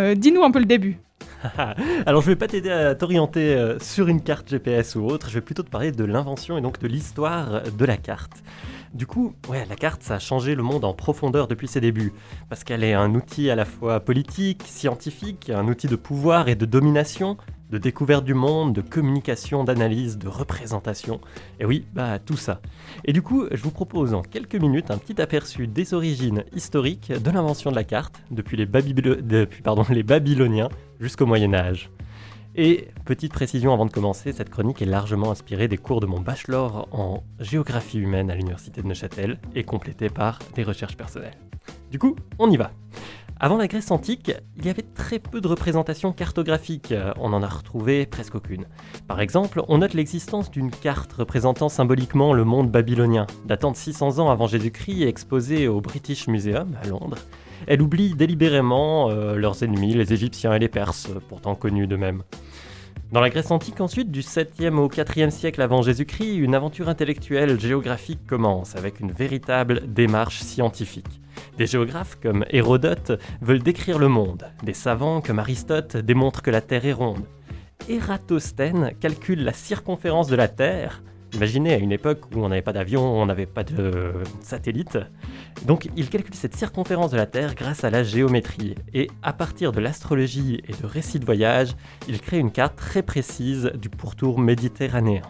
euh, dis-nous un peu le début. Alors je vais pas t'aider à t'orienter euh, sur une carte GPS ou autre, je vais plutôt te parler de l'invention et donc de l'histoire de la carte. Du coup, ouais, la carte, ça a changé le monde en profondeur depuis ses débuts, parce qu'elle est un outil à la fois politique, scientifique, un outil de pouvoir et de domination, de découverte du monde, de communication, d'analyse, de représentation. Et oui, bah tout ça. Et du coup, je vous propose en quelques minutes un petit aperçu des origines historiques de l'invention de la carte, depuis les, les Babyloniens jusqu'au Moyen Âge. Et petite précision avant de commencer, cette chronique est largement inspirée des cours de mon bachelor en géographie humaine à l'université de Neuchâtel et complétée par des recherches personnelles. Du coup, on y va. Avant la Grèce antique, il y avait très peu de représentations cartographiques, on en a retrouvé presque aucune. Par exemple, on note l'existence d'une carte représentant symboliquement le monde babylonien, datant de 600 ans avant Jésus-Christ et exposée au British Museum à Londres. Elle oublie délibérément euh, leurs ennemis, les Égyptiens et les Perses, pourtant connus d'eux-mêmes. Dans la Grèce antique ensuite, du 7e au 4e siècle avant Jésus-Christ, une aventure intellectuelle géographique commence avec une véritable démarche scientifique. Des géographes comme Hérodote veulent décrire le monde. Des savants comme Aristote démontrent que la Terre est ronde. Ératosthène calcule la circonférence de la Terre. Imaginez à une époque où on n'avait pas d'avion, on n'avait pas de satellite. Donc il calcule cette circonférence de la Terre grâce à la géométrie. Et à partir de l'astrologie et de récits de voyage, il crée une carte très précise du pourtour méditerranéen.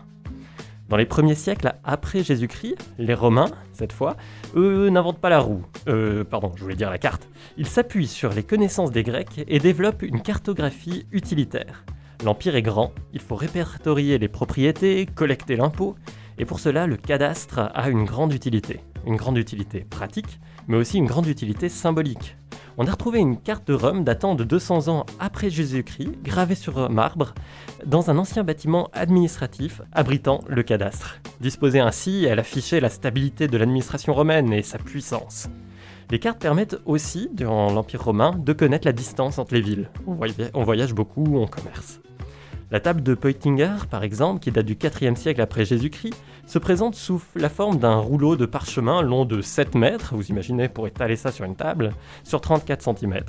Dans les premiers siècles après Jésus-Christ, les Romains, cette fois, eux n'inventent pas la roue. Euh, pardon, je voulais dire la carte. Ils s'appuient sur les connaissances des Grecs et développent une cartographie utilitaire. L'Empire est grand, il faut répertorier les propriétés, collecter l'impôt, et pour cela, le cadastre a une grande utilité. Une grande utilité pratique, mais aussi une grande utilité symbolique on a retrouvé une carte de Rome datant de 200 ans après Jésus-Christ, gravée sur marbre, dans un ancien bâtiment administratif abritant le cadastre. Disposée ainsi, elle affichait la stabilité de l'administration romaine et sa puissance. Les cartes permettent aussi, durant l'Empire romain, de connaître la distance entre les villes. On voyage beaucoup, on commerce. La table de Peutinger, par exemple, qui date du 4e siècle après Jésus-Christ, se présente sous la forme d'un rouleau de parchemin long de 7 mètres, vous imaginez pour étaler ça sur une table, sur 34 cm.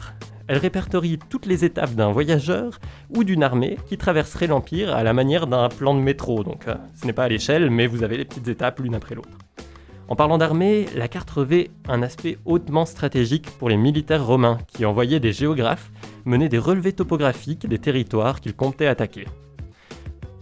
Elle répertorie toutes les étapes d'un voyageur ou d'une armée qui traverserait l'Empire à la manière d'un plan de métro, donc euh, ce n'est pas à l'échelle, mais vous avez les petites étapes l'une après l'autre. En parlant d'armée, la carte revêt un aspect hautement stratégique pour les militaires romains qui envoyaient des géographes mener des relevés topographiques des territoires qu'ils comptaient attaquer.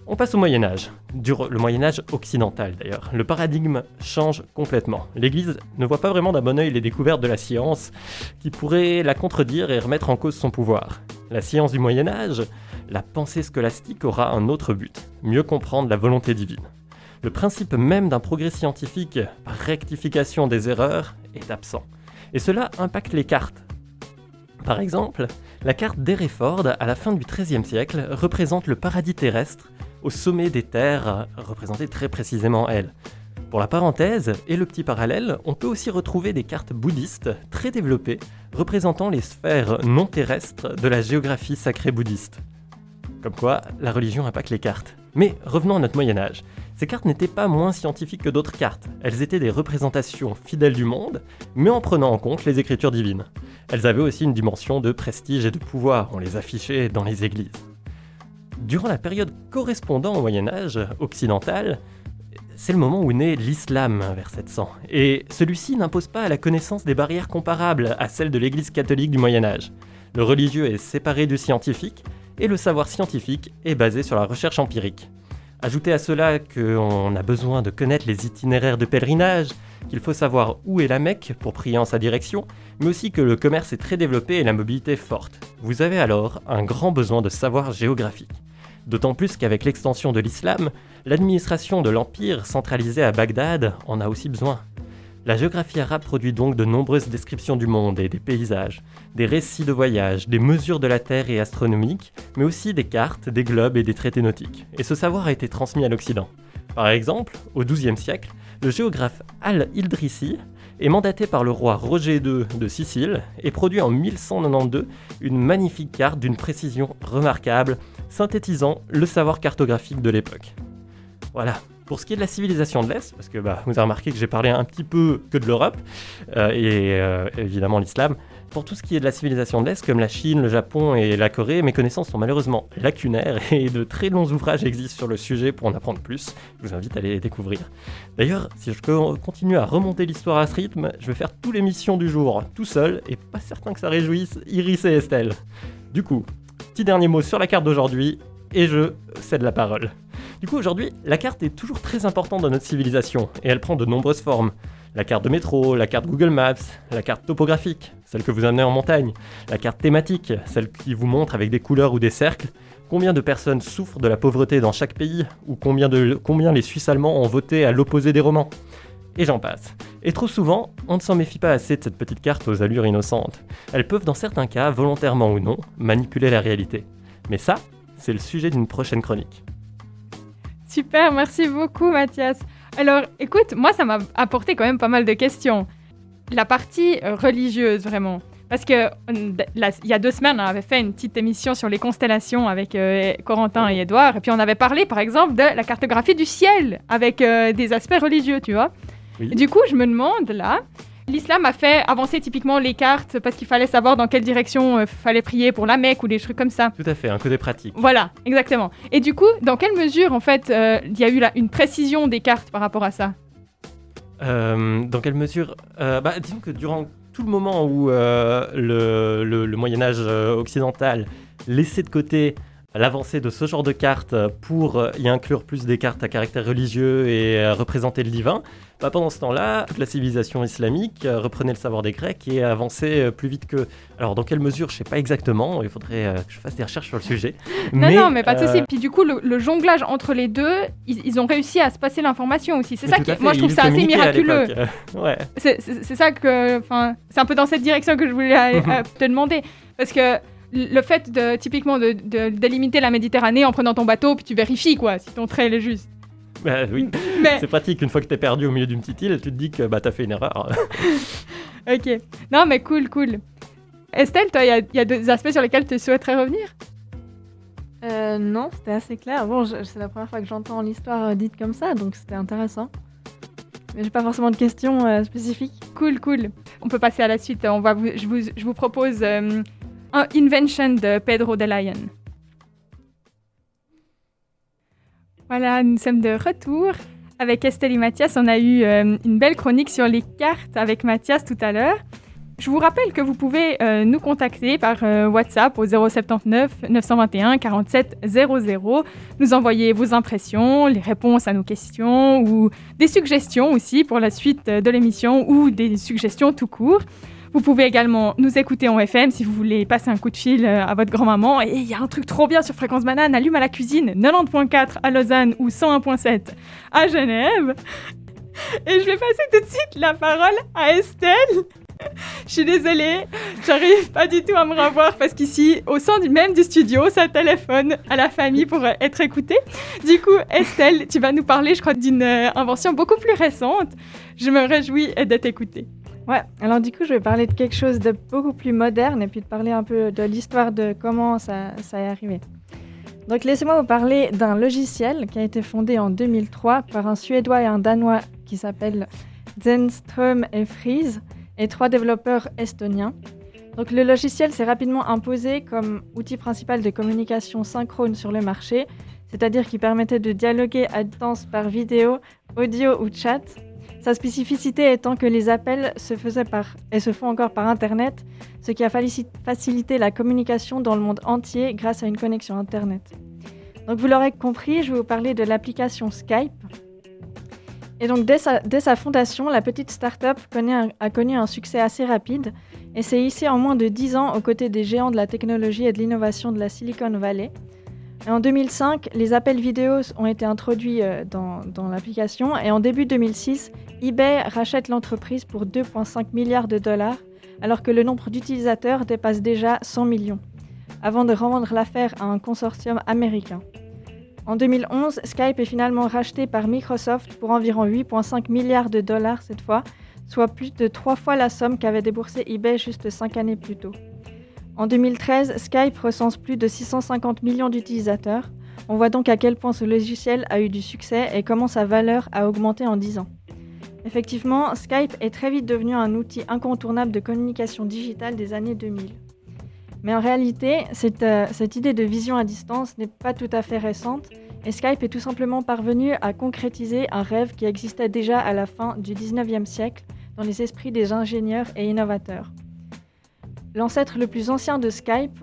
On passe au Moyen Âge, le Moyen Âge occidental d'ailleurs. Le paradigme change complètement. L'Église ne voit pas vraiment d'un bon oeil les découvertes de la science qui pourraient la contredire et remettre en cause son pouvoir. La science du Moyen Âge, la pensée scolastique aura un autre but, mieux comprendre la volonté divine le principe même d'un progrès scientifique par rectification des erreurs est absent. Et cela impacte les cartes. Par exemple, la carte d'Hereford à la fin du XIIIe siècle représente le paradis terrestre au sommet des terres, représentée très précisément elle. Pour la parenthèse et le petit parallèle, on peut aussi retrouver des cartes bouddhistes très développées représentant les sphères non terrestres de la géographie sacrée bouddhiste. Comme quoi, la religion impacte les cartes. Mais revenons à notre Moyen Âge. Ces cartes n'étaient pas moins scientifiques que d'autres cartes, elles étaient des représentations fidèles du monde, mais en prenant en compte les écritures divines. Elles avaient aussi une dimension de prestige et de pouvoir, on les affichait dans les églises. Durant la période correspondant au Moyen Âge occidental, c'est le moment où naît l'islam vers 700, et celui-ci n'impose pas la connaissance des barrières comparables à celles de l'Église catholique du Moyen Âge. Le religieux est séparé du scientifique, et le savoir scientifique est basé sur la recherche empirique. Ajoutez à cela qu'on a besoin de connaître les itinéraires de pèlerinage, qu'il faut savoir où est la Mecque pour prier en sa direction, mais aussi que le commerce est très développé et la mobilité forte. Vous avez alors un grand besoin de savoir géographique. D'autant plus qu'avec l'extension de l'islam, l'administration de l'Empire centralisée à Bagdad en a aussi besoin. La géographie arabe produit donc de nombreuses descriptions du monde et des paysages, des récits de voyage, des mesures de la Terre et astronomiques, mais aussi des cartes, des globes et des traités nautiques. Et ce savoir a été transmis à l'Occident. Par exemple, au XIIe siècle, le géographe Al-Idrissi est mandaté par le roi Roger II de Sicile et produit en 1192 une magnifique carte d'une précision remarquable, synthétisant le savoir cartographique de l'époque. Voilà, pour ce qui est de la civilisation de l'Est, parce que bah, vous avez remarqué que j'ai parlé un petit peu que de l'Europe, euh, et euh, évidemment l'islam, Pour tout ce qui est de la civilisation de l'Est, comme la Chine, le Japon et la Corée, mes connaissances sont malheureusement lacunaires et de très longs ouvrages existent sur le sujet pour en apprendre plus. Je vous invite à les découvrir. D'ailleurs, si je continue à remonter l'histoire à ce rythme, je vais faire tous les missions du jour tout seul et pas certain que ça réjouisse Iris et Estelle. Du coup, petit dernier mot sur la carte d'aujourd'hui et je cède la parole. Du coup, aujourd'hui, la carte est toujours très importante dans notre civilisation et elle prend de nombreuses formes. La carte de métro, la carte Google Maps, la carte topographique, celle que vous amenez en montagne, la carte thématique, celle qui vous montre avec des couleurs ou des cercles combien de personnes souffrent de la pauvreté dans chaque pays ou combien, les Suisses allemands ont voté à l'opposé des romans. Et j'en passe. Et trop souvent, on ne s'en méfie pas assez de cette petite carte aux allures innocentes. Elles peuvent dans certains cas, volontairement ou non, manipuler la réalité. Mais ça, c'est le sujet d'une prochaine chronique. Super, merci beaucoup Mathias. Alors écoute, moi ça m'a apporté quand même pas mal de questions. La partie euh, religieuse vraiment. Parce que il y a deux semaines, on avait fait une petite émission sur les constellations avec euh, Corentin et Edouard. Et puis on avait parlé par exemple de la cartographie du ciel avec euh, des aspects religieux, tu vois. du coup, je me demande là, L'islam a fait avancer typiquement les cartes parce qu'il fallait savoir dans quelle direction il euh, fallait prier pour la Mecque ou des trucs comme ça. Tout à fait, un côté pratique. Voilà, exactement. Et du coup, dans quelle mesure, en fait, euh, il y a eu une précision des cartes par rapport à ça? Euh, Dans quelle mesure bah, Disons que durant tout le moment où le, le Moyen Âge occidental laissait de côté l'avancée de ce genre de cartes pour y inclure plus des cartes à caractère religieux et représenter le divin, bah, pendant ce temps-là, toute la civilisation islamique euh, reprenait le savoir des Grecs et avançait euh, plus vite que. Alors, dans quelle mesure, je ne sais pas exactement, il faudrait euh, que je fasse des recherches sur le sujet. non, non, mais pas de souci. Puis du coup, le, jonglage entre les deux, ils, ont réussi à se passer l'information aussi. C'est ça qui. Moi, je trouve ça assez miraculeux. ouais. C'est ça que. Enfin, c'est un peu dans cette direction que je voulais te demander. Parce que le fait de typiquement de, de, délimiter la Méditerranée en prenant ton bateau, puis tu vérifies quoi, si ton trait est juste. Bah oui, c'est pratique. Une fois que t'es perdu au milieu d'une petite île, tu te dis que bah, t'as fait une erreur. ok. Non, mais cool, cool. Estelle, toi, il y, a des aspects sur lesquels tu souhaiterais revenir? Euh, Non, c'était assez clair. Bon, c'est la première fois que j'entends l'histoire euh, dite comme ça, donc c'était intéressant. Mais j'ai pas forcément de questions euh, spécifiques. Cool, cool. On peut passer à la suite. On va je, vous, je vous propose Invention de Pedro de Lion. Voilà, nous sommes de retour. Avec Estelle et Mathias, on a eu euh, une belle chronique sur les cartes avec Mathias tout à l'heure. Je vous rappelle que vous pouvez euh, nous contacter par euh, WhatsApp au 079 921 47 00, nous envoyer vos impressions, les réponses à nos questions ou des suggestions aussi pour la suite de l'émission ou des suggestions tout court. Vous pouvez également nous écouter en FM si vous voulez passer un coup de fil euh, à votre grand-maman. Et il y a un truc trop bien sur Fréquence Banane, allume à la cuisine, 90.4 à Lausanne ou 101.7 à Genève. Et je vais passer tout de suite la parole à Estelle. Je suis désolée, j'arrive pas du tout à me revoir parce qu'ici, au sein même du studio, ça téléphone à la famille pour être écoutée. Du coup, Estelle, tu vas nous parler, je crois, d'une euh, invention beaucoup plus récente. Je me réjouis d'être écoutée. Ouais, alors du coup, je vais parler de quelque chose de beaucoup plus moderne et puis de parler un peu de l'histoire de comment ça, est arrivé. Donc laissez-moi vous parler d'un logiciel qui a été fondé en 2003 par un Suédois et un Danois qui s'appelle Zenström et Fries et trois développeurs estoniens. Donc le logiciel s'est rapidement imposé comme outil principal de communication synchrone sur le marché, c'est-à-dire qui permettait de dialoguer à distance par vidéo, audio ou chat sa spécificité étant que les appels se faisaient par, et se font encore par Internet, ce qui a facilité la communication dans le monde entier grâce à une connexion Internet. Donc vous l'aurez compris, je vais vous parler de l'application Skype. Et donc dès sa, fondation, la petite start-up a connu un succès assez rapide et s'est ici en moins de 10 ans aux côtés des géants de la technologie et de l'innovation de la Silicon Valley. En 2005, les appels vidéo ont été introduits euh, dans, dans l'application et en début 2006, eBay rachète l'entreprise pour 2,5 milliards de dollars alors que le nombre d'utilisateurs dépasse déjà 100 millions, avant de revendre l'affaire à un consortium américain. En 2011, Skype est finalement racheté par Microsoft pour environ 8,5 milliards de dollars cette fois, soit plus de trois fois la somme qu'avait déboursé eBay juste cinq années plus tôt. En 2013, Skype recense plus de 650 millions d'utilisateurs. On voit donc à quel point ce logiciel a eu du succès et comment sa valeur a augmenté en 10 ans. Effectivement, Skype est très vite devenu un outil incontournable de communication digitale des années 2000. Mais en réalité, cette, euh, cette idée de vision à distance n'est pas tout à fait récente, et Skype est tout simplement parvenu à concrétiser un rêve qui existait déjà à la fin du 19e siècle dans les esprits des ingénieurs et innovateurs. L'ancêtre le plus ancien de Skype,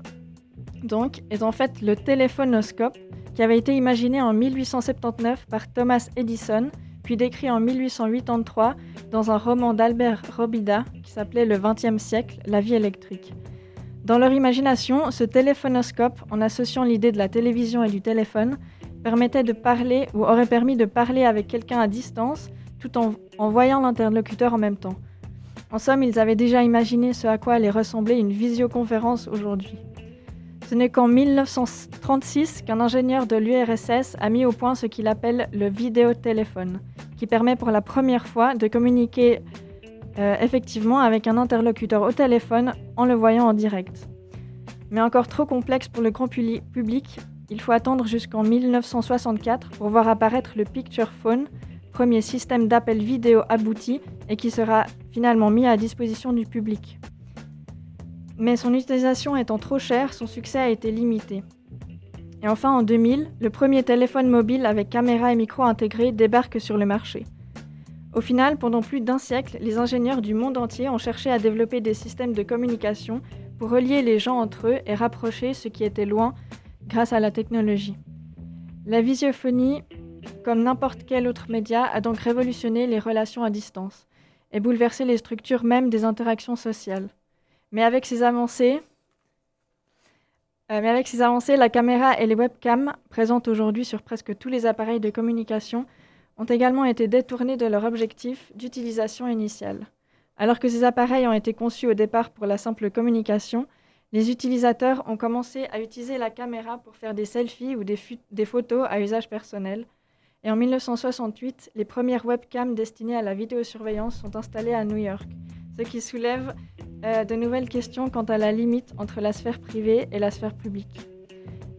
donc, est en fait le téléphonoscope, qui avait été imaginé en 1879 par Thomas Edison, puis décrit en 1883 dans un roman d'Albert Robida qui s'appelait Le XXe siècle, la vie électrique. Dans leur imagination, ce téléphonoscope, en associant l'idée de la télévision et du téléphone, permettait de parler ou aurait permis de parler avec quelqu'un à distance tout en, en voyant l'interlocuteur en même temps. En somme, ils avaient déjà imaginé ce à quoi allait ressembler une visioconférence aujourd'hui. Ce n'est qu'en 1936 qu'un ingénieur de l'URSS a mis au point ce qu'il appelle le vidéotéléphone, qui permet pour la première fois de communiquer euh, effectivement avec un interlocuteur au téléphone en le voyant en direct. Mais encore trop complexe pour le grand public, il faut attendre jusqu'en 1964 pour voir apparaître le Picture Phone, premier système d'appel vidéo abouti et qui sera finalement mis à disposition du public. Mais son utilisation étant trop chère, son succès a été limité. Et enfin, en 2000, le premier téléphone mobile avec caméra et micro intégrés débarque sur le marché. Au final, pendant plus d'un siècle, les ingénieurs du monde entier ont cherché à développer des systèmes de communication pour relier les gens entre eux et rapprocher ce qui était loin grâce à la technologie. La visiophonie, comme n'importe quel autre média, a donc révolutionné les relations à distance et bouleversé les structures même des interactions sociales. Mais avec ces avancées, euh, mais avec ces avancées, la caméra et les webcams, présentes aujourd'hui sur presque tous les appareils de communication, ont également été détournés de leur objectif d'utilisation initiale. Alors que ces appareils ont été conçus au départ pour la simple communication, les utilisateurs ont commencé à utiliser la caméra pour faire des selfies ou des, photos à usage personnel. Et en 1968, les premières webcams destinées à la vidéosurveillance sont installées à New York, ce qui soulève euh, de nouvelles questions quant à la limite entre la sphère privée et la sphère publique.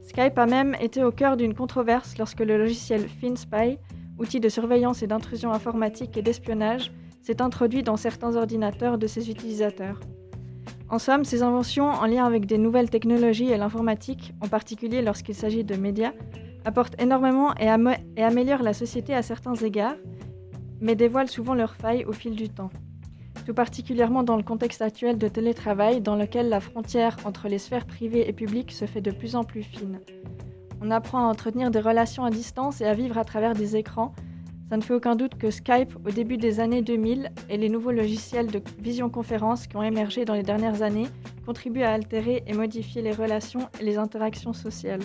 Skype a même été au cœur d'une controverse lorsque le logiciel FinSpy outil de surveillance et d'intrusion informatique et d'espionnage, s'est introduit dans certains ordinateurs de ses utilisateurs. En somme, ces inventions en lien avec des nouvelles technologies et l'informatique, en particulier lorsqu'il s'agit de médias, apportent énormément et, améliorent la société à certains égards, mais dévoilent souvent leurs failles au fil du temps. Tout particulièrement dans le contexte actuel de télétravail, dans lequel la frontière entre les sphères privées et publiques se fait de plus en plus fine. On apprend à entretenir des relations à distance et à vivre à travers des écrans. Ça ne fait aucun doute que Skype, au début des années 2000, et les nouveaux logiciels de visioconférence qui ont émergé dans les dernières années contribuent à altérer et modifier les relations et les interactions sociales.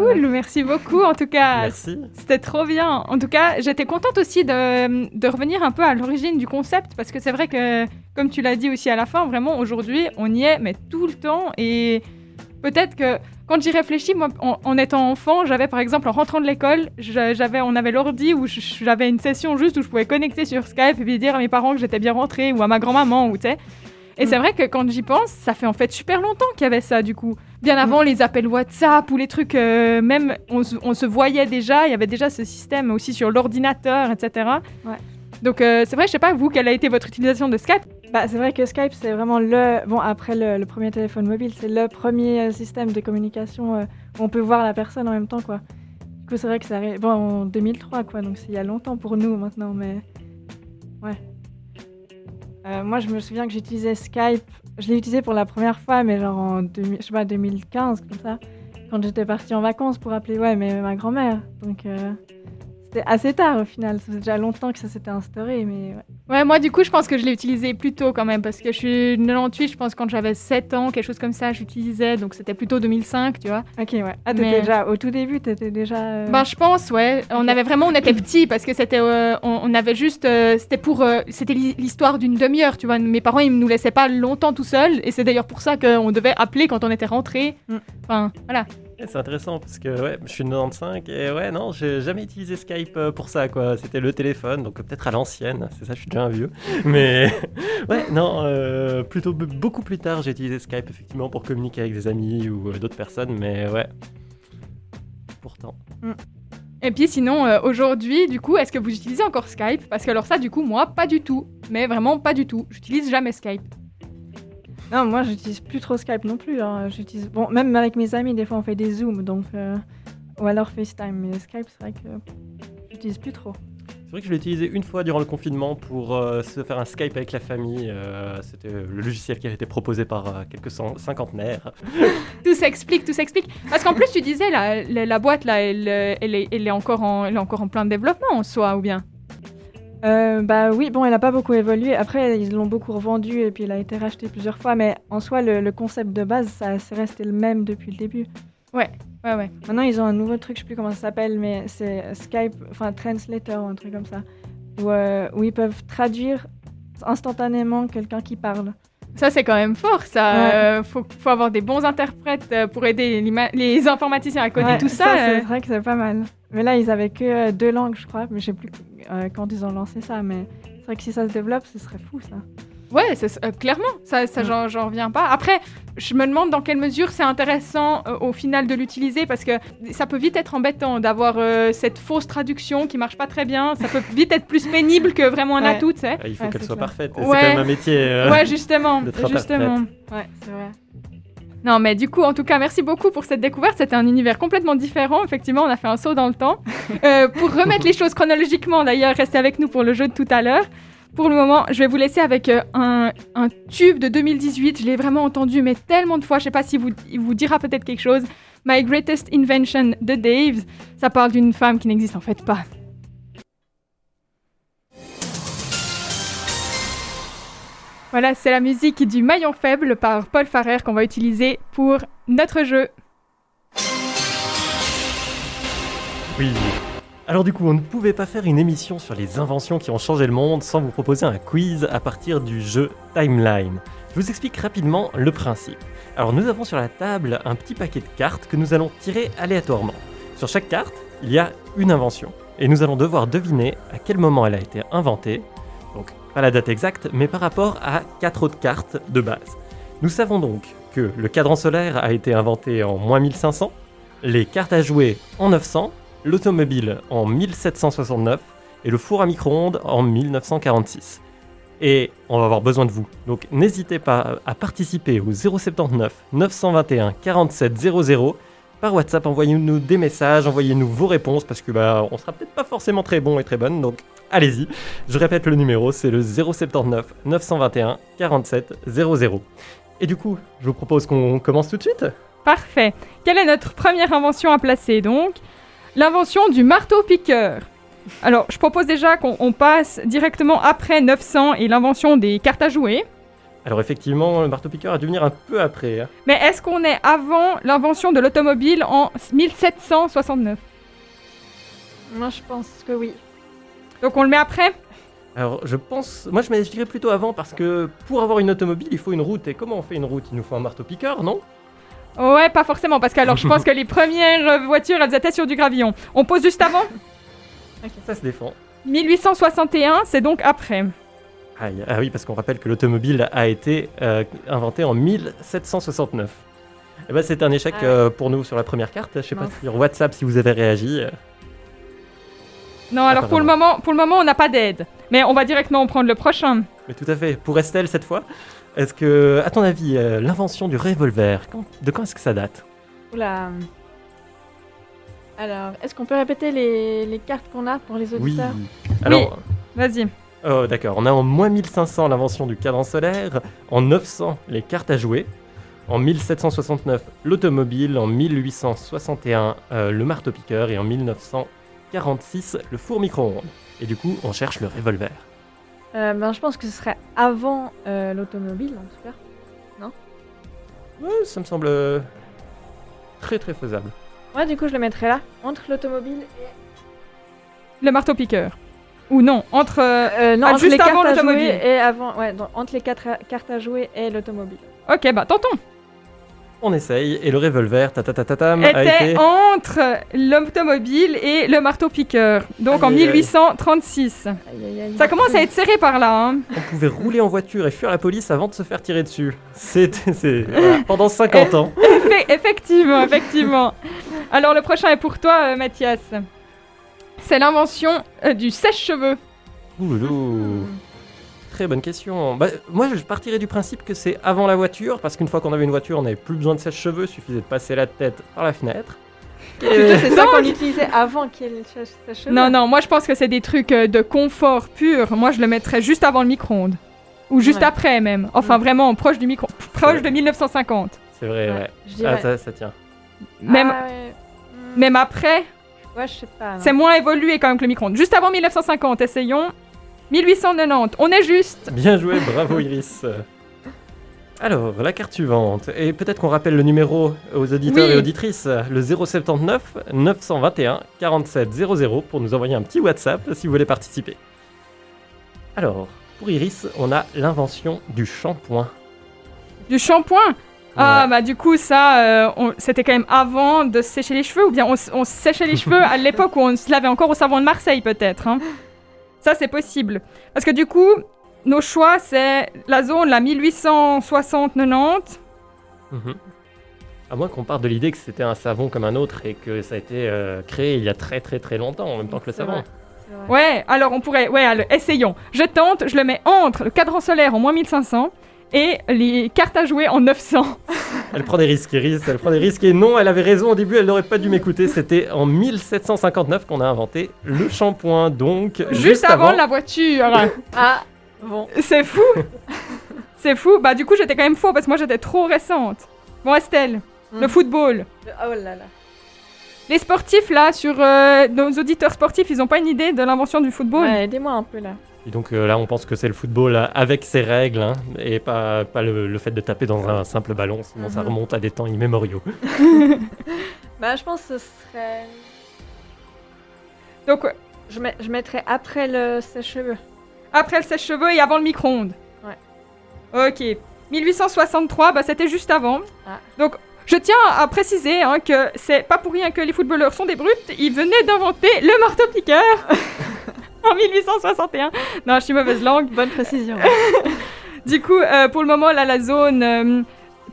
Cool, merci beaucoup en tout cas. Merci. C'était trop bien. En tout cas, j'étais contente aussi de, de, revenir un peu à l'origine du concept parce que c'est vrai que, comme tu l'as dit aussi à la fin, vraiment aujourd'hui, on y est, mais tout le temps. Et peut-être que quand j'y réfléchis, moi, en, étant enfant, j'avais par exemple en rentrant de l'école, j'avais, on avait l'ordi où j'avais une session juste où je pouvais connecter sur Skype et puis dire à mes parents que j'étais bien rentrée ou à ma grand-maman ou tu sais. Et c'est mm. vrai que quand j'y pense, ça fait en fait super longtemps qu'il y avait ça du coup. Bien mm. avant les appels WhatsApp ou les trucs, euh, même on, on, se voyait déjà, il y avait déjà ce système aussi sur l'ordinateur, etc. Ouais. Donc euh, c'est vrai, je sais pas vous, quelle a été votre utilisation de Skype? Bah, C'est vrai que Skype, c'est vraiment le... Bon, après le, premier téléphone mobile, c'est le premier euh, système de communication euh, où on peut voir la personne en même temps, quoi. Du coup, c'est vrai que ça arrive... Bon, en 2003, quoi, donc c'est il y a longtemps pour nous maintenant, mais... Ouais. Moi, je me souviens que j'utilisais Skype... Je l'ai utilisé pour la première fois, mais genre en je sais pas, 2015, comme ça. Quand j'étais partie en vacances pour appeler, ouais, mais ma grand-mère. Donc... C'était assez tard au final, ça faisait déjà longtemps que ça s'était instauré, mais ouais. Ouais, moi du coup, je pense que je l'ai utilisé plus tôt quand même, parce que je suis 98, je pense quand j'avais 7 ans, quelque chose comme ça, j'utilisais, donc c'était plutôt 2005, tu vois. Ok, ouais. Ah, t'étais déjà, au tout début, t'étais déjà... Euh, ben, je pense, ouais. On avait vraiment, on était petits, parce que c'était, euh, on, avait juste, euh, c'était pour, c'était l'histoire d'une demi-heure, tu vois. Mes parents, ils nous laissaient pas longtemps tout seuls, et c'est d'ailleurs pour ça qu'on devait appeler quand on était rentré. Mm. Enfin, voilà. C'est intéressant parce que ouais, je suis de 95 et ouais, non, j'ai jamais utilisé Skype euh, pour ça, quoi. C'était le téléphone, donc peut-être à l'ancienne, c'est ça, je suis déjà un vieux. Mais ouais, non, euh, plutôt beaucoup plus tard, j'ai utilisé Skype effectivement pour communiquer avec des amis ou euh, d'autres personnes, mais ouais. Pourtant. Mm. Et puis sinon, aujourd'hui, du coup, est-ce que vous utilisez encore Skype? Parce que alors ça, du coup, moi, pas du tout. Mais vraiment pas du tout. J'utilise jamais Skype. Non, moi, j'utilise plus trop Skype non plus. hein. J'utilise... Bon, même avec mes amis, des fois, on fait des Zooms, donc... euh, Ou alors FaceTime, mais Skype, c'est vrai que j'utilise plus trop. C'est vrai que je l'ai utilisé une fois durant le confinement pour euh, se faire un Skype avec la famille. euh, C'était le logiciel qui avait été proposé par euh, quelques cent- cinquantenaires. Tout s'explique, tout s'explique. Parce qu'en plus, tu disais, la, la, la boîte, là, elle, elle, est, elle, est encore en, elle est encore en plein développement en soi, ou bien? Euh, bah oui, bon, elle a pas beaucoup évolué. Après, ils l'ont beaucoup revendu et puis il a été racheté plusieurs fois. Mais en soi, le, le concept de base, ça c'est resté le même depuis le début. Ouais, ouais. Maintenant, ils ont un nouveau truc, je sais plus comment ça s'appelle, mais c'est Skype, enfin Translator ou un truc comme ça, où, euh, où ils peuvent traduire instantanément quelqu'un qui parle. Ça, c'est quand même fort, ça. Ouais. Euh, faut, faut avoir des bons interprètes pour aider les informaticiens à coder Ouais, tout ça. c'est vrai que c'est pas mal. Mais là, ils avaient que euh, deux langues, je crois, mais je sais plus euh, quand ils ont lancé ça. Mais c'est vrai que si ça se développe, ce serait fou, ça. Ouais, c'est- euh, clairement, ça, ça Ouais. j'en, j'en reviens pas. Après, je me demande dans quelle mesure c'est intéressant euh, au final de l'utiliser parce que ça peut vite être embêtant d'avoir euh, cette fausse traduction qui marche pas très bien. Ça peut vite être plus pénible que vraiment un Ouais. atout, tu sais. Euh, Il faut Ouais, qu'elle soit clair. parfaite. Ouais. C'est quand même un métier. euh, Ouais, justement, justement. Ouais, c'est vrai. Non, mais du coup, en tout cas, merci beaucoup pour cette découverte. C'était un univers complètement différent. Effectivement, on a fait un saut dans le temps. Euh, pour remettre les choses chronologiquement, d'ailleurs, restez avec nous pour le jeu de tout à l'heure. Pour le moment, je vais vous laisser avec euh, un, un tube de 2018. Je l'ai vraiment entendu, mais tellement de fois. Je sais pas si vous, il vous dira peut-être quelque chose. My Greatest Invention de Daves. Ça parle d'une femme qui n'existe en fait pas. Voilà, c'est la musique du Maillon Faible par Paul Farrer qu'on va utiliser pour notre jeu. Oui. Alors du coup, on ne pouvait pas faire une émission sur les inventions qui ont changé le monde sans vous proposer un quiz à partir du jeu Timeline. Je vous explique rapidement le principe. Alors nous avons sur la table un petit paquet de cartes que nous allons tirer aléatoirement. Sur chaque carte, il y a une invention. Et nous allons devoir deviner à quel moment elle a été inventée. Pas la date exacte, mais par rapport à quatre autres cartes de base. Nous savons donc que le cadran solaire a été inventé en moins 1500, les cartes à jouer en 900, l'automobile en 1769 et le four à micro-ondes en 1946. Et on va avoir besoin de vous. Donc n'hésitez pas à participer au 079 921 47 00 par WhatsApp. Envoyez-nous des messages, envoyez-nous vos réponses parce que bah on sera peut-être pas forcément très bon et très bonne. Donc allez-y. Je répète le numéro, c'est le 079 921 47 00. Et du coup, je vous propose qu'on commence tout de suite. Parfait. Quelle est notre première invention à placer donc? L'invention du marteau-piqueur. Alors, je propose déjà qu'on on passe directement après 900 et l'invention des cartes à jouer. Alors effectivement, le marteau-piqueur a dû venir un peu après. hein. Mais est-ce qu'on est avant l'invention de l'automobile en 1769 Moi, je pense que oui. Donc on le met après? Alors, je pense. Moi, je dirais plutôt avant parce que pour avoir une automobile, il faut une route. Et comment on fait une route? Il nous faut un marteau-piqueur, non? Ouais, pas forcément, parce que alors je pense que les premières euh, voitures, elles étaient sur du gravillon. On pose juste avant? Ça se défend. 1861, c'est donc après. Aïe, ah oui, parce qu'on rappelle que l'automobile a été euh, inventée en 1769. Eh ben, c'est un échec Ah ouais. euh, pour nous sur la première carte. Je sais pas sur WhatsApp si vous avez réagi. euh. Non, alors pour le moment, pour le moment, on n'a pas d'aide. Mais on va directement prendre le prochain. Mais tout à fait. Pour Estelle, cette fois, est-ce que, à ton avis, euh, l'invention du revolver, quand- de quand est-ce que ça date? Oula. Alors, est-ce qu'on peut répéter les, les cartes qu'on a pour les Oui. auditeurs? Alors, Vas-y. Oh, d'accord. On a en moins 1500 l'invention du cadran solaire, en 900 les cartes à jouer, en 1769 l'automobile, en 1861 euh, le marteau-piqueur et en 1946 le four micro-ondes. Et du coup, on cherche le revolver. Euh, ben, Je pense que ce serait avant euh, l'automobile, en tout cas. Ouais, ça me semble euh, très très faisable. Ouais, du coup, je le mettrais là, entre l'automobile et... Le marteau-piqueur. Ou non, entre... euh, Euh, non, Ah, entre juste les avant cartes à l'automobile. jouer et avant... Ouais, donc, entre les quatre cartes à jouer et l'automobile. Ok, bah tentons. On essaye, et le revolver, ta ta ta ta tam, a Était été... entre l'automobile et le marteau-piqueur. Donc en Aïe, aïe, aïe. 1836. Aïe, aïe, aïe. Ça commence à être serré par là. hein. On pouvait rouler en voiture et fuir la police avant de se faire tirer dessus. C'était... c'est- voilà, pendant 50 ans. Effe- effectivement, effectivement. Alors le prochain est pour toi, euh, Mathias. C'est l'invention euh, du sèche-cheveux. Ouloulou. Très bonne question. Bah, moi, je partirais du principe que c'est avant la voiture, parce qu'une fois qu'on avait une voiture, on n'avait plus besoin de sèche-cheveux, suffisait de passer la tête par la fenêtre. C'est ça qu'on utilisait avant qu'il y ait le sèche- sèche-cheveux. Non, non, moi je pense que c'est des trucs euh, de confort pur. Moi je le mettrais juste avant le micro-ondes. Ou juste Ouais. après même. Enfin vraiment proche du micro, proche de 1950. C'est vrai, ouais. Ouais, je Ah, ça, ça tient. Même, Ah, ouais. Hmm. même après, Ouais, je sais pas. non. c'est moins évolué quand même que le micro-ondes. Juste avant 1950, essayons. 1890, on est juste. Bien joué, bravo Iris. Alors, la carte suivante. Et peut-être qu'on rappelle le numéro aux auditeurs Oui. et auditrices. Le 079 921 47 00 pour nous envoyer un petit WhatsApp si vous voulez participer. Alors, pour Iris, on a l'invention du shampoing. Du shampoing? Ah Ouais. bah du coup ça, euh, on- c'était quand même avant de sécher les cheveux ou bien on, séchait les cheveux à l'époque où on se lavait encore au savon de Marseille peut-être. hein. Ça c'est possible. Parce que du coup, nos choix c'est la zone la 1860-90. Mhm. À moins qu'on parte de l'idée que c'était un savon comme un autre et que ça a été euh, créé il y a très très très longtemps en même temps que le C'est savon. Ouais, alors on pourrait, ouais, alors, essayons. Je tente, je le mets entre le cadran solaire en moins 1500 et les cartes à jouer en 900. Elle prend des risques, Iris, elle prend des risques. Et non, elle avait raison au début, elle n'aurait pas dû m'écouter. C'était en 1759 qu'on a inventé le shampoing, donc Juste, avant, la voiture. Ah, bon. C'est fou C'est fou Bah du coup j'étais quand même faux parce que moi j'étais trop récente. Bon Estelle, le Mm. football. Oh là là. Les sportifs là, sur euh, nos auditeurs sportifs, ils ont pas une idée de l'invention du football? Ouais, aidez-moi un peu là. Et donc euh, là, on pense que c'est le football euh, avec ses règles, hein, et pas, pas le, le fait de taper dans un simple ballon, sinon ça Mhm. remonte à des temps immémoriaux. Bah, je pense que ce serait. Donc Je, mets- je mettrais après le sèche-cheveux. après le sèche-cheveux et avant le micro-ondes. Ouais. Ok. 1863, bah c'était juste avant. Ah. Donc je tiens à préciser hein, que c'est pas pour rien que les footballeurs sont des brutes. Ils venaient d'inventer le marteau-piqueur en 1861. Non, je suis mauvaise langue. Bonne précision. Du coup, euh, pour le moment, là, la zone, euh,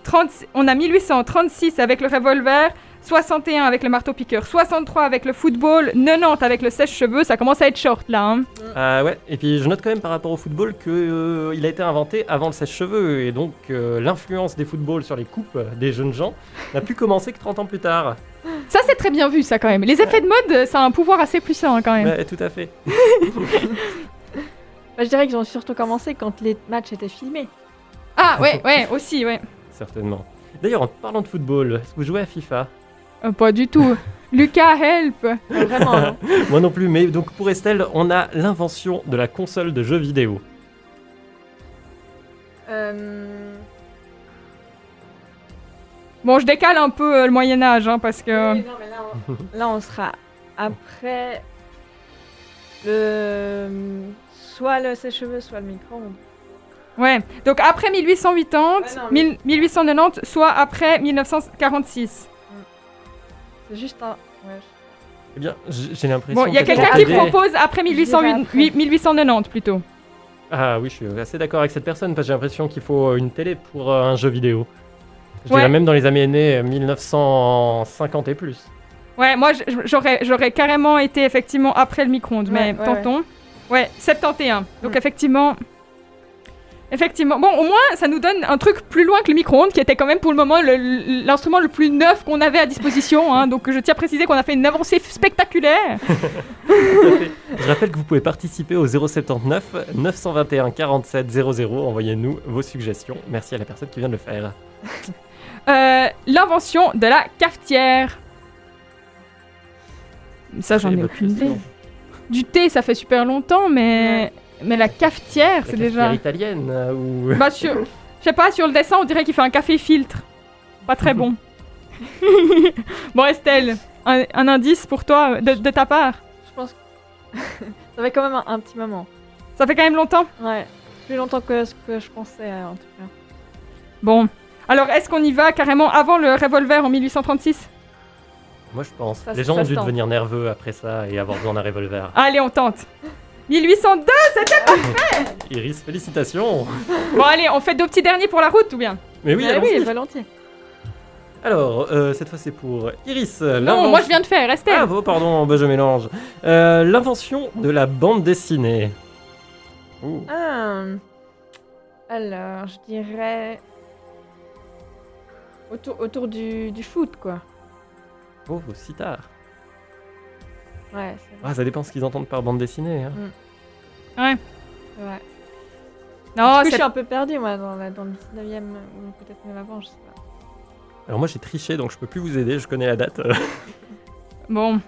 30 on a 1836 avec le revolver, 61 avec le marteau-piqueur, 63 avec le football, 90 avec le sèche-cheveux. Ça commence à être short là. hein. Ah ouais, et puis je note quand même par rapport au football qu'il a été inventé avant le sèche-cheveux, et donc euh, l'influence des footballs sur les coupes des jeunes gens n'a pu commencer que 30 ans plus tard. Ça, c'est très bien vu, ça quand même. Les effets de mode, ça a un pouvoir assez puissant hein, quand même. Ouais, tout à fait. Bah, je dirais qu'ils ont surtout commencé quand les matchs étaient filmés. Ah, ouais, ouais, aussi, ouais. Certainement. D'ailleurs, en parlant de football, est-ce que vous jouez à FIFA? Euh, pas du tout. Lucas, help Vraiment, non. Moi non plus, mais donc pour Estelle, on a l'invention de la console de jeux vidéo. Euh, Bon, je décale un peu euh, le Moyen-Âge, hein, parce que. oui, non, mais là, on... là, on sera après le. Soit le sèche-cheveux, soit le micro-ondes. Ouais. Donc après 1880, Ouais, non, mais- 1000 1890, soit après 1946. C'est juste un. Ouais. Eh bien, j'ai l'impression. Bon, il y a que quelqu'un qui aider- propose après dirais 1808 après. 1890 plutôt. Ah oui, je suis assez d'accord avec cette personne parce que j'ai l'impression qu'il faut une télé pour euh, un jeu vidéo. Je Ouais. dirais même dans les années 1950 et plus. Ouais, moi j'aurais j'aurais carrément été effectivement après le micro-ondes, mais Ouais, ouais, tentons. Ouais, 71. Donc Mm. effectivement. Effectivement. Bon, au moins, ça nous donne un truc plus loin que le micro-ondes, qui était quand même pour le moment l'instrument le, plus neuf qu'on avait à disposition. hein. donc je tiens à préciser qu'on a fait une avancée spectaculaire. Je rappelle que vous pouvez participer au 079 921 47 00. Envoyez-nous vos suggestions. Merci à la personne qui vient de le faire. Euh, L'invention de la cafetière. Ça, j'en ai aucune idée. Du thé, ça fait super longtemps, mais, mais la cafetière, La c'est cafetière déjà. italienne euh, ou Bah, sur... je sais pas, sur le dessin, on dirait qu'il fait un café filtre. Pas très bon. bon, Estelle, un, un indice pour toi, de, de ta part. Je pense que ça fait quand même un, un petit moment. Ça fait quand même longtemps? Ouais. Plus longtemps que ce que je pensais, euh, en tout cas. Bon. Alors, est-ce qu'on y va carrément avant le revolver en 1836 Moi je pense. Ça- Les gens ont dû devenir nerveux après ça et avoir besoin d'un revolver. Allez, on tente. 1802 Iris, félicitations Bon, allez, on fait deux petits derniers pour la route ou bien? Mais oui, Ah oui, volontiers. Alors, euh, cette fois c'est pour Iris. Non, l'invention- moi je viens de faire, Estelle. Ah bon, pardon, bah, je mélange. Euh, L'invention de la bande dessinée. Ouh. Ah. Alors, je dirais. Autour, autour du, du foot, quoi. Oh, si tard. Ouais. Ah, ça dépend ce qu'ils entendent par bande dessinée. hein. c'est vrai. non, du coup, je suis un peu perdue, moi, dans, la, dans le 19e, ou peut-être même avant, je sais pas. Alors moi j'ai triché donc je peux plus vous aider, je connais la date. bon.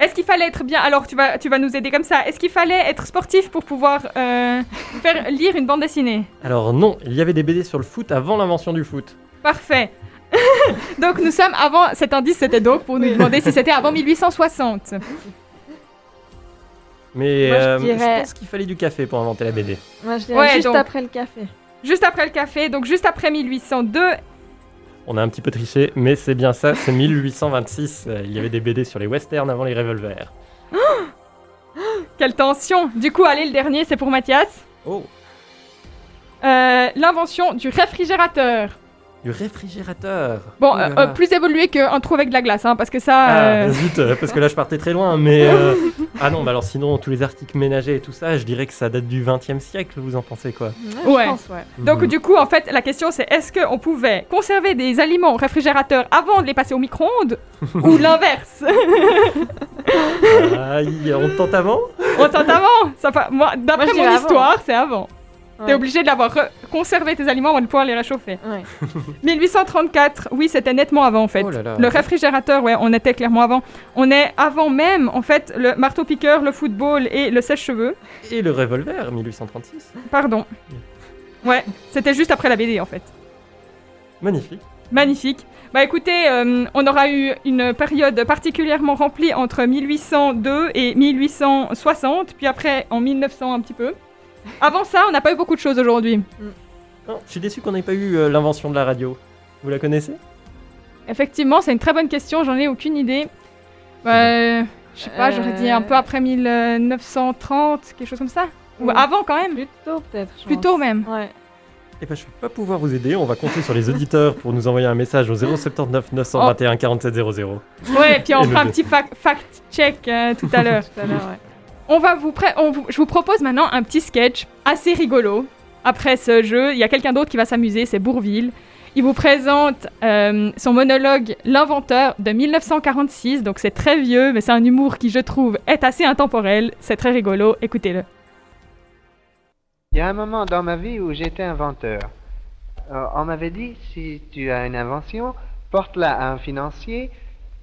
Est-ce qu'il fallait être bien Alors tu vas, tu vas nous aider comme ça. Est-ce qu'il fallait être sportif pour pouvoir euh, faire lire une bande dessinée? Alors non, il y avait des BD sur le foot avant l'invention du foot. Parfait. donc nous sommes avant. Cet indice c'était donc pour nous demander si c'était avant 1860. Mais Moi, je euh, je pense qu'il fallait du café pour inventer la BD. Moi, je dirais Ouais, juste donc- après le café. Juste après le café, donc juste après 1802. On a un petit peu triché, mais c'est bien ça, c'est 1826. Euh, Il y avait des BD sur les westerns avant les revolvers. Quelle tension Du coup, allez, le dernier, c'est pour Mathias. Oh, Euh, L'invention du réfrigérateur. Du réfrigérateur. Bon, Oh euh, euh, plus évolué qu'un trou avec de la glace, hein, parce que ça... Ah, euh, zut, parce que là je partais très loin, mais... euh, Ah non, bah alors sinon, tous les articles ménagers et tout ça, je dirais que ça date du 20e siècle, vous en pensez quoi? Ouais. Je pense, ouais. Donc Mhm. du coup, en fait, la question c'est est-ce qu'on pouvait conserver des aliments au réfrigérateur avant de les passer au micro-ondes ou l'inverse? Ah, y- on tente avant? On tente avant ça Moi, d'après mon histoire, c'est avant. Ouais. T'es obligé d'avoir re- conservé tes aliments avant de pouvoir les réchauffer. Ouais. 1834, oui, c'était nettement avant en fait. Oh là là. Le réfrigérateur, ouais, on était clairement avant. On est avant même, en fait, le marteau-piqueur, le football et le sèche-cheveux. Et le revolver, 1836. Pardon. Ouais, c'était juste après la BD en fait. Magnifique. Magnifique. Bah écoutez, euh, on aura eu une période particulièrement remplie entre 1802 et 1860, puis après en 1900 un petit peu. Avant ça, on n'a pas eu beaucoup de choses aujourd'hui. Non, je suis déçu qu'on n'ait pas eu euh, l'invention de la radio. Vous la connaissez? Effectivement, c'est une très bonne question, j'en ai aucune idée. Bah, je sais pas, j'aurais dit un peu après 1930, quelque chose comme ça. Ou Oui. avant quand même, Plus tôt, peut-être. je plus tôt même. Ouais. Eh ben, je vais pas pouvoir vous aider. On va compter sur les auditeurs pour nous envoyer un message au 079 921 47 00. Ouais, puis on Et fera le un petit fac- fact-check euh, tout à l'heure. Tout à l'heure, ouais. On va vous, je vous propose maintenant un petit sketch assez rigolo. Après ce jeu, il y a quelqu'un d'autre qui va s'amuser, c'est Bourville. Il vous présente euh, son monologue L'inventeur de 1946, donc c'est très vieux, mais c'est un humour qui, je trouve, est assez intemporel. C'est très rigolo, écoutez-le. Il y a un moment dans ma vie où j'étais inventeur. Euh, on m'avait dit, si tu as une invention, porte-la à un financier,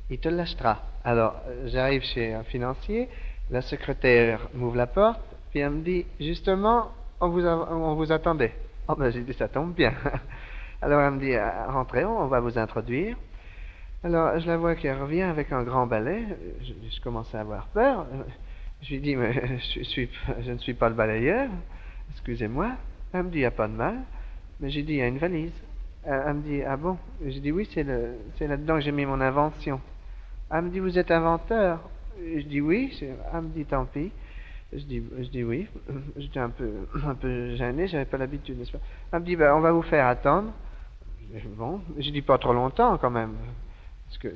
il te l'achètera. Alors, euh, j'arrive chez un financier, la secrétaire m'ouvre la porte, puis elle me dit, justement, on vous, a- on vous attendait. Oh ben j'ai dit, ça tombe bien. Alors elle me dit, Ah, rentrez, on va vous introduire. Alors je la vois qui revient avec un grand balai. Je, je commençais à avoir peur. Je lui dis, mais je, je ne suis pas le balayeur. Excusez-moi. Elle me dit, il n'y a pas de mal. Mais j'ai dit, il y a une valise. Elle, elle me dit, ah bon? J'ai dit, oui, c'est là-dedans que j'ai mis mon invention. Elle me dit, vous êtes inventeur Je dis, oui. Elle me dit, tant pis. Je dis, je dis oui. J'étais un peu, un peu gêné, j'avais pas l'habitude, n'est-ce pas? Elle me dit, ben, on va vous faire attendre. Bon, je dis pas trop longtemps quand même, parce que je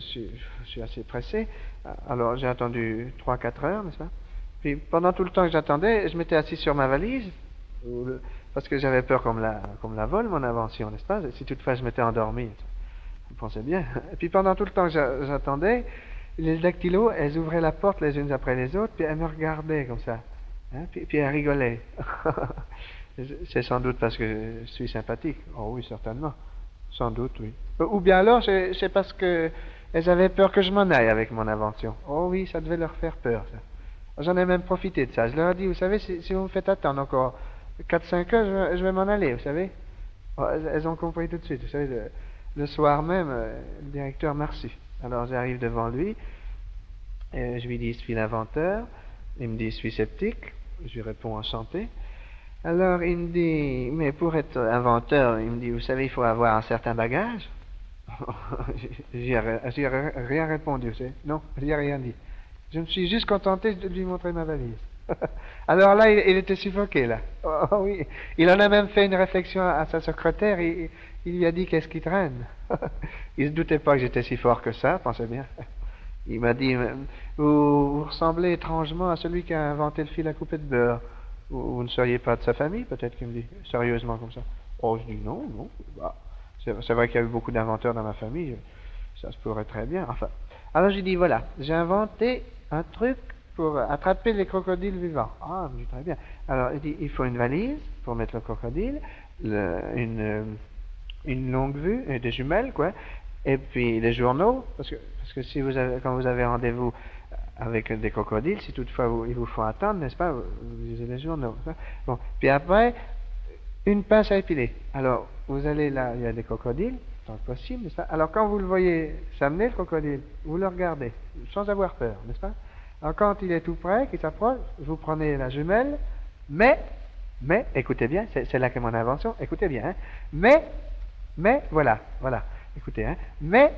suis, assez pressé. Alors j'ai attendu 3-4 heures, n'est-ce pas? Puis pendant tout le temps que j'attendais, je m'étais assis sur ma valise, parce que j'avais peur qu'on me la, qu'on me la vole, mon invention, n'est-ce pas? Si toutefois je m'étais endormi, vous pensez bien. Puis pendant tout le temps que j'a- j'attendais, les dactylos, elles ouvraient la porte les unes après les autres, puis elles me regardaient comme ça. Hein, puis, elles rigolaient. C'est sans doute parce que je suis sympathique. Oh oui, certainement. Sans doute, oui. Euh, Ou bien alors, c'est parce que elles avaient peur que je m'en aille avec mon invention. Oh oui, ça devait leur faire peur. J'en ai même profité de ça. Je leur ai dit, vous savez, si, vous me faites attendre encore 4-5 heures, je, vais- m'en aller, vous savez. Oh, elles, ont compris tout de suite. Vous savez, le, le soir même, euh, le directeur m'a reçu. Alors j'arrive devant lui, je lui dis, je suis l'inventeur. Il me dit, je suis sceptique. Je lui réponds, enchanté. Alors il me dit, mais pour être inventeur, il me dit, vous savez, il faut avoir un certain bagage. J'y ai, ri- j'y ai ri- rien répondu, savez. Non, j'y ai rien dit. Je me suis juste contenté de lui montrer ma valise. Alors là, il, était suffoqué, là. Oh, oui. Il en a même fait une réflexion à, sa secrétaire. Il lui a dit qu'est-ce qui traîne? il se doutait pas que j'étais si fort que ça, pensez bien. Il m'a dit, vous, vous, ressemblez étrangement à celui qui a inventé le fil à couper de beurre. Vous, ne seriez pas de sa famille, peut-être qu'il me dit, sérieusement comme ça. Oh, je dis non, non. Bah, c'est vrai qu'il y a eu beaucoup d'inventeurs dans ma famille. Ça se pourrait très bien. Enfin, alors j'ai dit, voilà, j'ai inventé un truc pour attraper les crocodiles vivants. Ah, je dis très bien. Alors il dit, il faut une valise pour mettre le crocodile, le, une, une longue vue, des jumelles, quoi, et puis les journaux, parce que, parce que si vous avez, quand vous avez rendez-vous avec des crocodiles, si toutefois vous, ils vous font attendre, n'est-ce pas, vous, lisez les journaux. Bon, puis après, une pince à épiler. Alors, vous allez là, il y a des crocodiles, tant que possible, n'est-ce pas. Alors, quand vous le voyez s'amener, le crocodile, vous le regardez, sans avoir peur, n'est-ce pas. Alors, quand il est tout près, qu'il s'approche, vous prenez la jumelle, mais, mais, écoutez bien, c'est là que mon invention, écoutez bien, hein, mais, mais, voilà, voilà. Écoutez, hein. Mais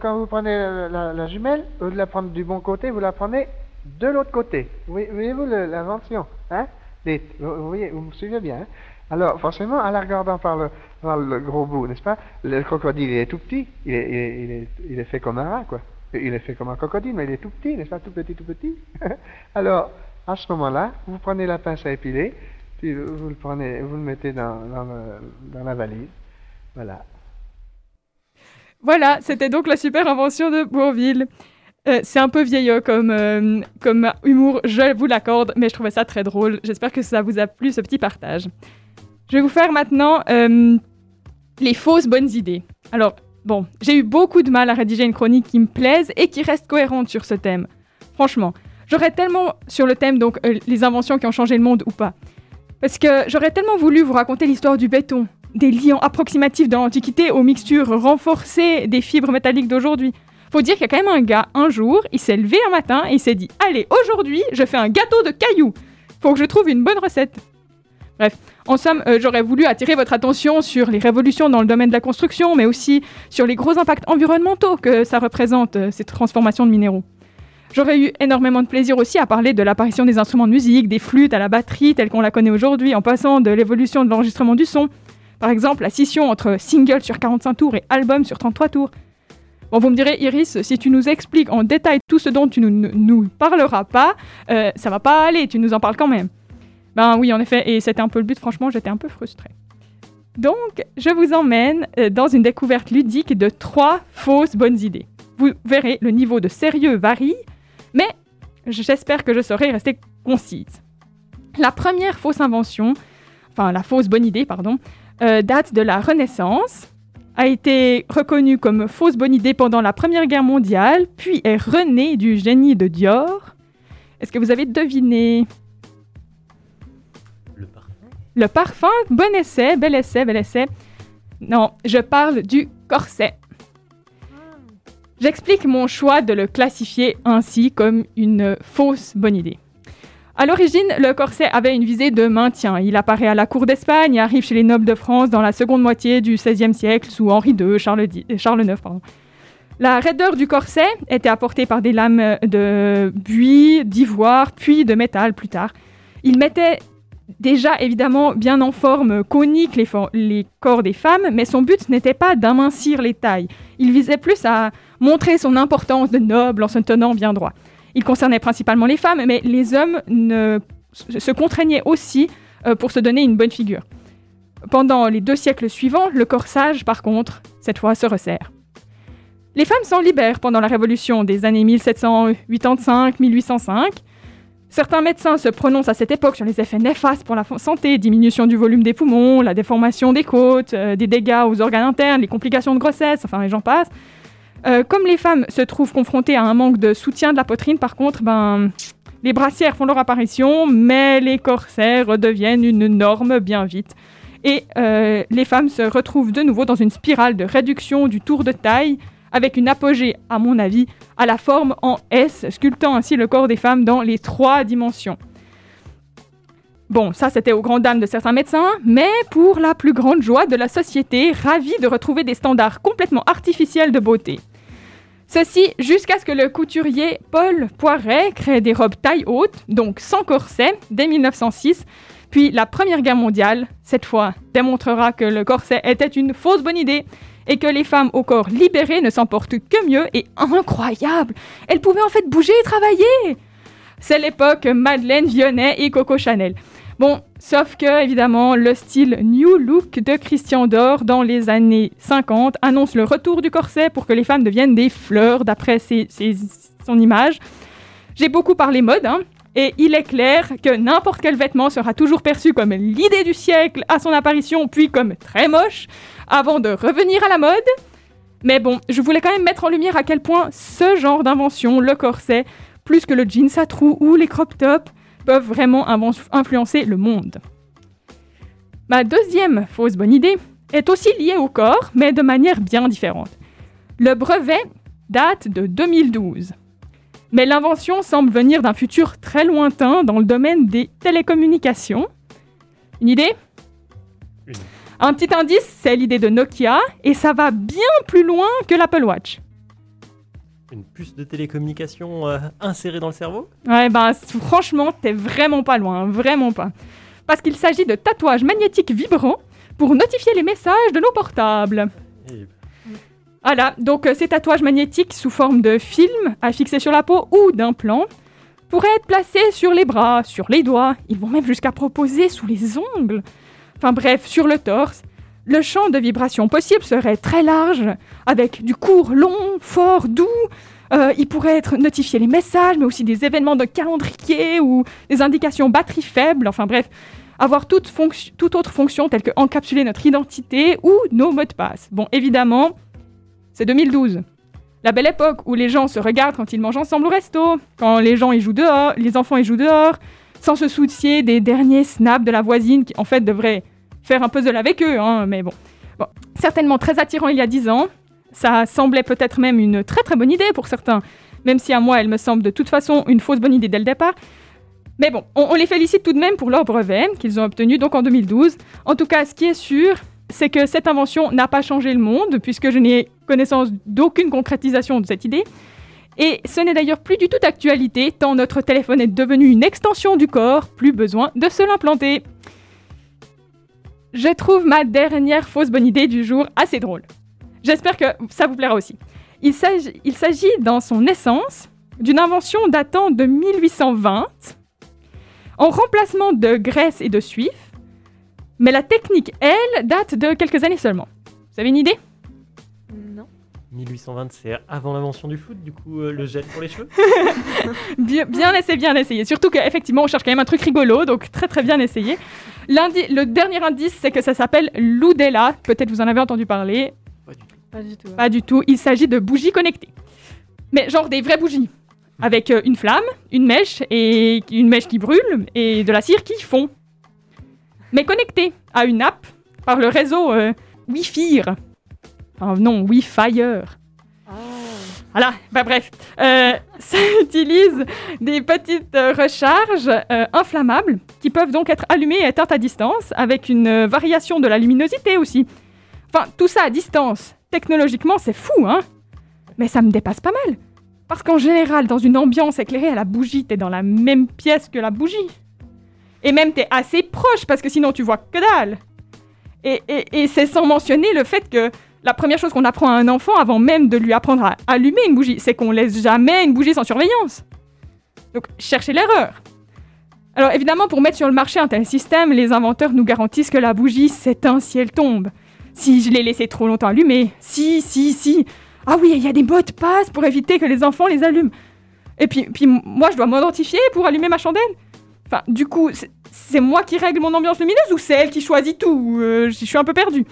quand vous prenez la, jumelle, au lieu de la prendre du bon côté, vous la prenez de l'autre côté. Voyez-vous l'invention hein? Vous, voyez, vous me suivez bien. Hein? Alors, forcément, en la regardant par le, gros bout, n'est-ce pas? Le crocodile, il est tout petit. Il est, fait comme un rat, quoi. Il est fait comme un crocodile, mais il est tout petit, n'est-ce pas? Tout petit, tout petit. Alors, à ce moment-là, vous prenez la pince à épiler, puis vous, le prenez, vous le mettez dans la valise. Voilà. Voilà, c'était donc la super invention de Bourville. Euh, c'est un peu vieillot comme, euh, comme humour, je vous l'accorde, mais je trouvais ça très drôle. J'espère que ça vous a plu, ce petit partage. Je vais vous faire maintenant euh, les fausses bonnes idées. Alors, bon, j'ai eu beaucoup de mal à rédiger une chronique qui me plaise et qui reste cohérente sur ce thème. Franchement, j'aurais tellement sur le thème, donc les inventions qui ont changé le monde ou pas. Parce que j'aurais tellement voulu vous raconter l'histoire du béton, des liants approximatifs de l'Antiquité aux mixtures renforcées des fibres métalliques d'aujourd'hui. Faut dire qu'il y a quand même un gars, un jour, il s'est levé un matin et il s'est dit Allez, aujourd'hui, je fais un gâteau de cailloux. Faut que je trouve une bonne recette. Bref, en somme, euh, j'aurais voulu attirer votre attention sur les révolutions dans le domaine de la construction, mais aussi sur les gros impacts environnementaux que ça représente, euh, ces transformations de minéraux. J'aurais eu énormément de plaisir aussi à parler de l'apparition des instruments de musique, des flûtes à la batterie telle qu'on la connaît aujourd'hui, en passant de l'évolution de l'enregistrement du son, par exemple, la scission entre single sur 45 tours et album sur 33 tours. Bon, vous me direz, Iris, si tu nous expliques en détail tout ce dont tu ne nous, parleras pas, euh, ça va pas aller, tu nous en parles quand même. Ben oui, en effet, et c'était un peu le but, franchement, j'étais un peu frustrée. Donc, je vous emmène euh, dans une découverte ludique de trois fausses bonnes idées. Vous verrez, le niveau de sérieux varie, mais j'espère que je saurai rester concise. La première fausse invention, enfin la fausse bonne idée, pardon, euh, date de la Renaissance, a été reconnue comme fausse bonne idée pendant la Première Guerre mondiale, puis est renée du génie de Dior. Est-ce que vous avez deviné? Le parfum. Le parfum, bon essai, bel essai, bel essai. Non, je parle du corset. J'explique mon choix de le classifier ainsi comme une fausse bonne idée. À l'origine, le corset avait une visée de maintien. Il apparaît à la cour d'Espagne et arrive chez les nobles de France dans la seconde moitié du XVIe siècle sous Henri II, Charles, IX. Pardon. La raideur du corset était apportée par des lames de buis, d'ivoire, puis de métal plus tard. Il mettait déjà évidemment bien en forme conique les, les corps des femmes, mais son but n'était pas d'amincir les tailles. Il visait plus à montrer son importance de noble en se tenant bien droit. Il concernait principalement les femmes, mais les hommes se contraignaient aussi euh, pour se donner une bonne figure. Pendant les deux siècles suivants, le corsage, par contre, cette fois, se resserre. Les femmes s'en libèrent pendant la Révolution des années 1785-1805. Certains médecins se prononcent à cette époque sur les effets néfastes pour la santé, diminution du volume des poumons, la déformation des côtes, euh, des dégâts aux organes internes, les complications de grossesse, enfin, j'en passe. Euh, comme les femmes se trouvent confrontées à un manque de soutien de la poitrine, par contre, ben, les brassières font leur apparition, mais les corsets redeviennent une norme bien vite. Et euh, les femmes se retrouvent de nouveau dans une spirale de réduction du tour de taille, avec une apogée, à mon avis, à la forme en S, sculptant ainsi le corps des femmes dans les trois dimensions. Bon, ça c'était aux grandes dames de certains médecins, mais pour la plus grande joie de la société, ravie de retrouver des standards complètement artificiels de beauté. Ceci jusqu'à ce que le couturier Paul Poiret crée des robes taille haute, donc sans corset, dès 1906, Puis la Première Guerre mondiale, cette fois, démontrera que le corset était une fausse bonne idée et que les femmes au corps libéré ne s'en portent que mieux et incroyable. Elles pouvaient en fait bouger et travailler. C'est l'époque Madeleine Vionnet et Coco Chanel. Bon, sauf que, évidemment, le style New Look de Christian Dior dans les années 50 annonce le retour du corset pour que les femmes deviennent des fleurs, d'après son image. J'ai beaucoup parlé mode, hein, et il est clair que n'importe quel vêtement sera toujours perçu comme l'idée du siècle à son apparition, puis comme très moche, avant de revenir à la mode. Mais bon, je voulais quand même mettre en lumière à quel point ce genre d'invention, le corset, plus que le jeans à trous ou les crop tops, peuvent vraiment influencer le monde. Ma deuxième fausse bonne idée est aussi liée au corps, mais de manière bien différente. Le brevet date de 2012. Mais l'invention semble venir d'un futur très lointain dans le domaine des télécommunications. Une idée? Un petit indice, c'est l'idée de Nokia, et ça va bien plus loin que l'Apple Watch une puce de télécommunication euh, insérée dans le cerveau Ouais, ben franchement, t'es vraiment pas loin, hein, vraiment pas. Parce qu'il s'agit de tatouages magnétiques vibrants pour notifier les messages de nos portables. Voilà, donc euh, ces tatouages magnétiques sous forme de film à fixer sur la peau ou d'implants pourraient être placés sur les bras, sur les doigts, ils vont même jusqu'à proposer sous les ongles. Enfin bref, sur le torse. Le champ de vibration possible serait très large, avec du court, long, fort, doux. Euh, il pourrait être notifié les messages, mais aussi des événements de calendrier ou des indications batterie faible. Enfin bref, avoir toute, toute autre fonction telle que encapsuler notre identité ou nos mots de passe. Bon, évidemment, c'est 2012. La belle époque où les gens se regardent quand ils mangent ensemble au resto, quand les gens y jouent dehors, les enfants y jouent dehors, sans se soucier des derniers snaps de la voisine qui en fait devrait faire un puzzle avec eux, hein, mais bon. bon. Certainement très attirant il y a dix ans. Ça semblait peut-être même une très très bonne idée pour certains, même si à moi elle me semble de toute façon une fausse bonne idée dès le départ. Mais bon, on, les félicite tout de même pour leur brevet qu'ils ont obtenu donc en 2012. En tout cas, ce qui est sûr, c'est que cette invention n'a pas changé le monde, puisque je n'ai connaissance d'aucune concrétisation de cette idée. Et ce n'est d'ailleurs plus du tout d'actualité, tant notre téléphone est devenu une extension du corps, plus besoin de se l'implanter. Je trouve ma dernière fausse bonne idée du jour assez drôle. J'espère que ça vous plaira aussi. Il s'agit dans son essence d'une invention datant de 1820, en remplacement de graisse et de suif, mais la technique, elle, date de quelques années seulement. Vous avez une idée? 1820, c'est avant l'invention du foot, du coup, euh, le gel pour les cheveux bien, bien essayé, bien essayé. Surtout qu'effectivement, on cherche quand même un truc rigolo, donc très très bien essayé. Le dernier indice, c'est que ça s'appelle l'Oudella. Peut-être vous en avez entendu parler. Pas du tout. Pas du tout. Il s'agit de bougies connectées. Mais genre des vraies bougies. Avec euh, une flamme, une mèche, et une mèche qui brûle, et de la cire qui fond. Mais connectées à une app par le réseau euh, Wi-Fi. Enfin, non, Wi-Fi. Ah. Voilà, bah bref, euh, ça utilise des petites euh, recharges euh, inflammables qui peuvent donc être allumées et éteintes à distance avec une variation de la luminosité aussi. Enfin, tout ça à distance. Technologiquement, c'est fou, hein Mais ça me dépasse pas mal. Parce qu'en général, dans une ambiance éclairée à la bougie, t'es dans la même pièce que la bougie. Et même t'es assez proche parce que sinon tu vois que dalle. Et, et c'est sans mentionner le fait que la première chose qu'on apprend à un enfant avant même de lui apprendre à allumer une bougie, c'est qu'on laisse jamais une bougie sans surveillance. Donc, cherchez l'erreur. Alors évidemment, pour mettre sur le marché un tel système, les inventeurs nous garantissent que la bougie s'éteint si elle tombe. Si je l'ai laissée trop longtemps allumée, si, si, si. Ah oui, il y a des mots de passe pour éviter que les enfants les allument. Et puis, puis moi, je dois m'identifier pour allumer ma chandelle. Enfin, du coup, c'est moi qui règle mon ambiance lumineuse ou c'est elle qui choisit tout? Euh, Je suis un peu perdue.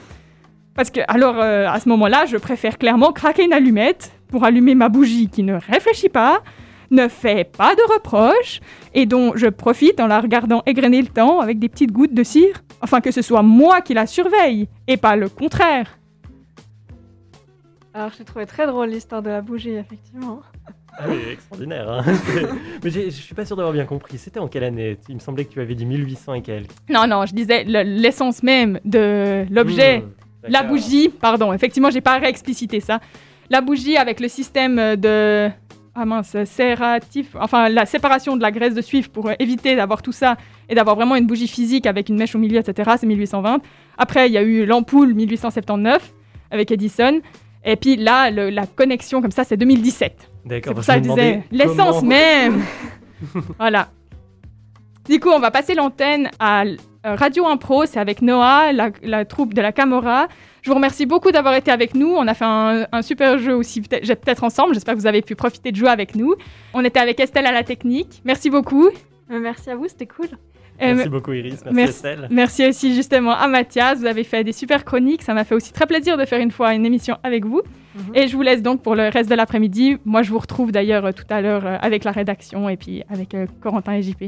Parce que, alors, euh, à ce moment-là, je préfère clairement craquer une allumette pour allumer ma bougie qui ne réfléchit pas, ne fait pas de reproches, et dont je profite en la regardant égrener le temps avec des petites gouttes de cire, afin que ce soit moi qui la surveille, et pas le contraire. Alors, j'ai trouvé très drôle l'histoire de la bougie, effectivement. Ah oui, extraordinaire. Hein Mais je suis pas sûr d'avoir bien compris. C'était en quelle année? Il me semblait que tu avais dit 1800 et quelques. Non, non, je disais l'essence même de l'objet. Hmm. La bougie, pardon, effectivement, j'ai pas réexplicité ça. La bougie avec le système de ah mince, serratif, enfin la séparation de la graisse de suif pour éviter d'avoir tout ça et d'avoir vraiment une bougie physique avec une mèche au milieu, etc. C'est 1820. Après, il y a eu l'ampoule 1879 avec Edison. Et puis là, le- la connexion comme ça, c'est 2017. D'accord, C'est ça que je disais l'essence même. voilà. Du coup, on va passer l'antenne à Radio Impro. C'est avec Noah, la, la troupe de la Camorra. Je vous remercie beaucoup d'avoir été avec nous. On a fait un, un super jeu aussi, peut-être j'ai- peut-être ensemble. J'espère que vous avez pu profiter de jouer avec nous. On était avec Estelle à la technique. Merci beaucoup. Euh, Merci à vous, c'était cool. Euh, Merci beaucoup Iris, merci, merci. Estelle. Merci aussi justement à Mathias, vous avez fait des super chroniques, ça m'a fait aussi très plaisir de faire une fois une émission avec vous. Mhm. Et je vous laisse donc pour le reste de l'après-midi. Moi je vous retrouve d'ailleurs euh, tout à l'heure euh, avec la rédaction et puis avec euh, Corentin et JP.